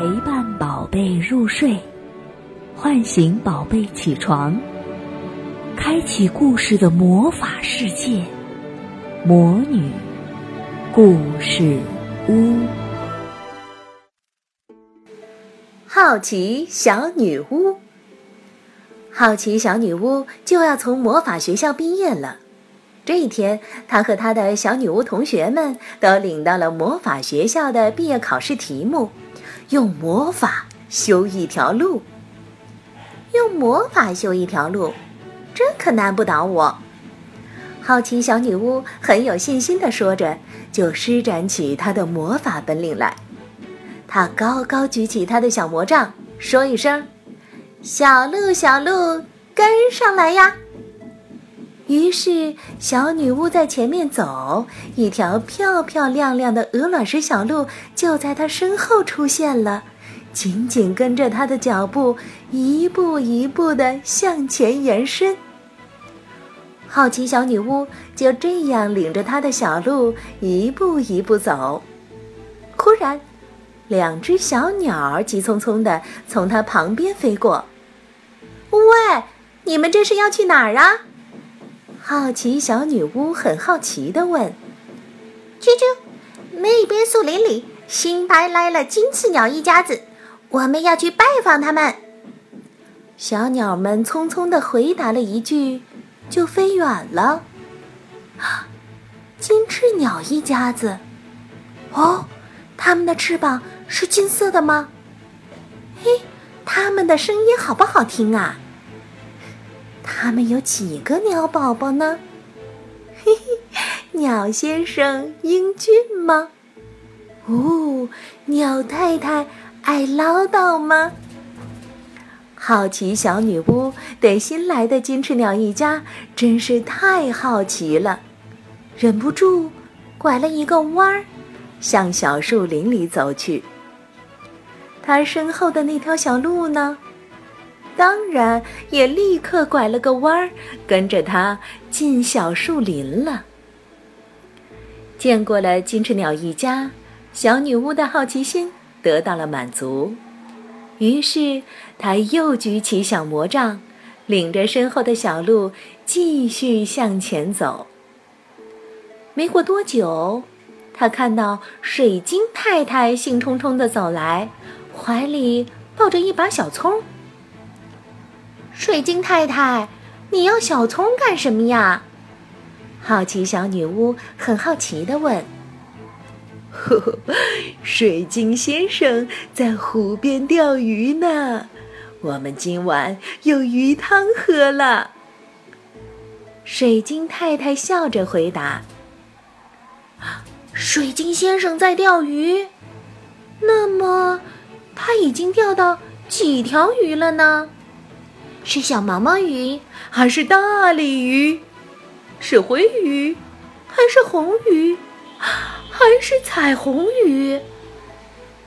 陪伴宝贝入睡，唤醒宝贝起床，开启故事的魔法世界——魔女故事屋。好奇小女巫，好奇小女巫就要从魔法学校毕业了。这一天，她和她的小女巫同学们都领到了魔法学校的毕业考试题目：用魔法修一条路。用魔法修一条路，这可难不倒我。好奇小女巫很有信心地说着，就施展起她的魔法本领来。她高高举起她的小魔杖，说一声：“小鹿，小鹿，跟上来呀！”于是，小女巫在前面走，一条漂漂亮亮的鹅卵石小路就在她身后出现了，紧紧跟着她的脚步，一步一步地向前延伸。好奇小女巫就这样领着她的小鹿一步一步走。忽然，两只小鸟急匆匆地从她旁边飞过。“喂，你们这是要去哪儿啊？”好奇小女巫很好奇地问：“啾啾，那边树林里新搬来了金翅鸟一家子，我们要去拜访他们。”小鸟们匆匆地回答了一句，就飞远了。金翅鸟一家子，哦，它们的翅膀是金色的吗？嘿，它们的声音好不好听啊？他们有几个鸟宝宝呢？嘿嘿，鸟先生英俊吗？哦，鸟太太爱唠叨吗？好奇小女巫对新来的金翅鸟一家真是太好奇了，忍不住拐了一个弯儿，向小树林里走去。她身后的那条小路呢？当然，也立刻拐了个弯儿，跟着他进小树林了。见过了金翅鸟一家，小女巫的好奇心得到了满足，于是她又举起小魔杖，领着身后的小鹿继续向前走。没过多久，她看到水晶太太兴冲冲地走来，怀里抱着一把小葱。水晶太太，你要小葱干什么呀？好奇小女巫很好奇地问。呵呵，水晶先生在湖边钓鱼呢，我们今晚有鱼汤喝了。水晶太太笑着回答：“水晶先生在钓鱼，那么他已经钓到几条鱼了呢？”是小毛毛鱼，还是大鲤鱼？是灰鱼，还是红鱼？还是彩虹鱼？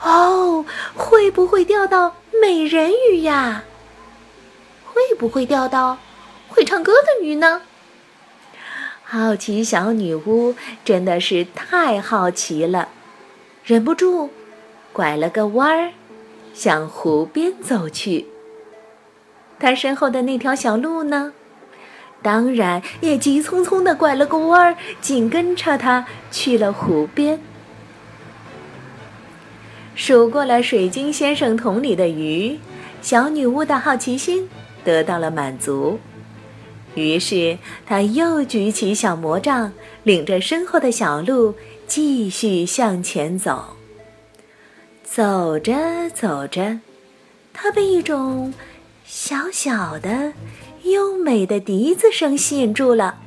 哦，会不会钓到美人鱼呀？会不会钓到会唱歌的鱼呢？好奇小女巫真的是太好奇了，忍不住拐了个弯儿，向湖边走去。他身后的那条小路呢？当然也急匆匆地拐了个弯儿，紧跟着他去了湖边。数过了水晶先生桶里的鱼，小女巫的好奇心得到了满足。于是，她又举起小魔杖，领着身后的小鹿继续向前走。走着走着，她被一种……小小的、优美的笛子声吸引住了。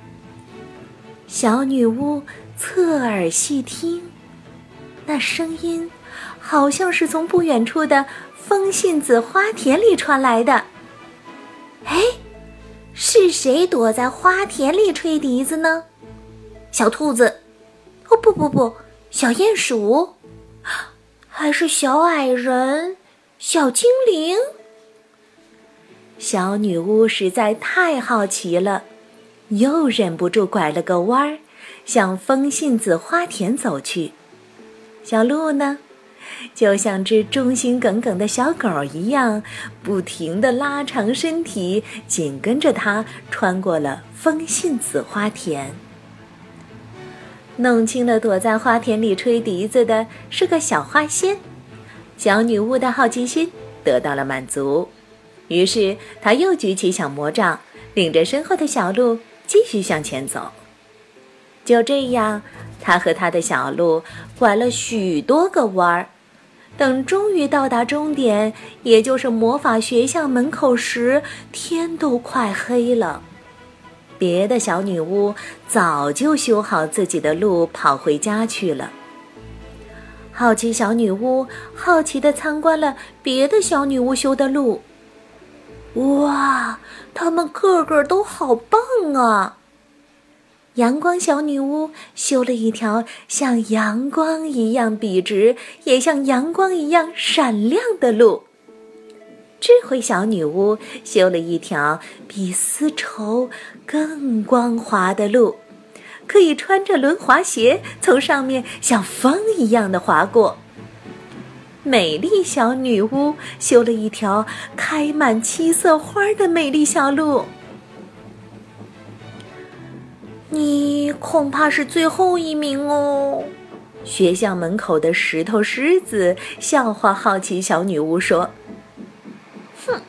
小女巫侧耳细听，那声音好像是从不远处的风信子花田里传来的。哎，是谁躲在花田里吹笛子呢？小兔子？哦，不不不，小鼹鼠？还是小矮人？小精灵？小女巫实在太好奇了，又忍不住拐了个弯儿，向风信子花田走去。小鹿呢，就像只忠心耿耿的小狗一样，不停地拉长身体，紧跟着它穿过了风信子花田。弄清了躲在花田里吹笛子的是个小花仙，小女巫的好奇心得到了满足，于是她又举起小魔杖，领着身后的小鹿继续向前走。就这样，她和她的小鹿拐了许多个弯儿，等终于到达终点，也就是魔法学校门口时，天都快黑了。别的小女巫早就修好自己的路，跑回家去了。好奇小女巫好奇地参观了别的小女巫修的路。哇，他们个个都好棒啊！阳光小女巫修了一条像阳光一样笔直，也像阳光一样闪亮的路。智慧小女巫修了一条比丝绸更光滑的路，可以穿着轮滑鞋从上面像风一样的滑过。美丽小女巫修了一条开满七色花的美丽小路。你恐怕是最后一名哦。学校门口的石头狮子笑话好奇小女巫说。哼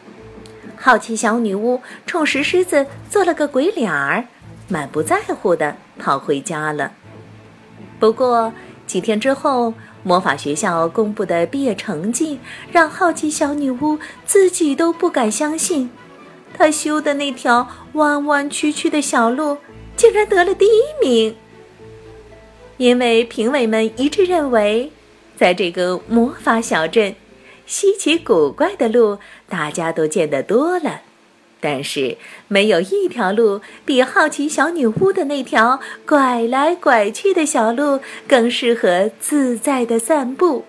好奇小女巫冲石狮子做了个鬼脸儿，满不在乎的跑回家了。不过几天之后，魔法学校公布的毕业成绩让好奇小女巫自己都不敢相信，她修的那条弯弯曲曲的小路竟然得了第一名。因为评委们一致认为，在这个魔法小镇。稀奇古怪的路，大家都见得多了，但是没有一条路比好奇小女巫的那条拐来拐去的小路更适合自在的散步。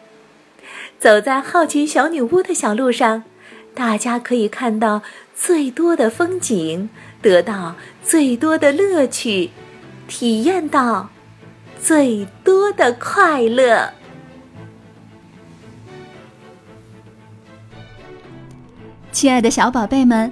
走在好奇小女巫的小路上，大家可以看到最多的风景，得到最多的乐趣，体验到最多的快乐。亲爱的小宝贝们，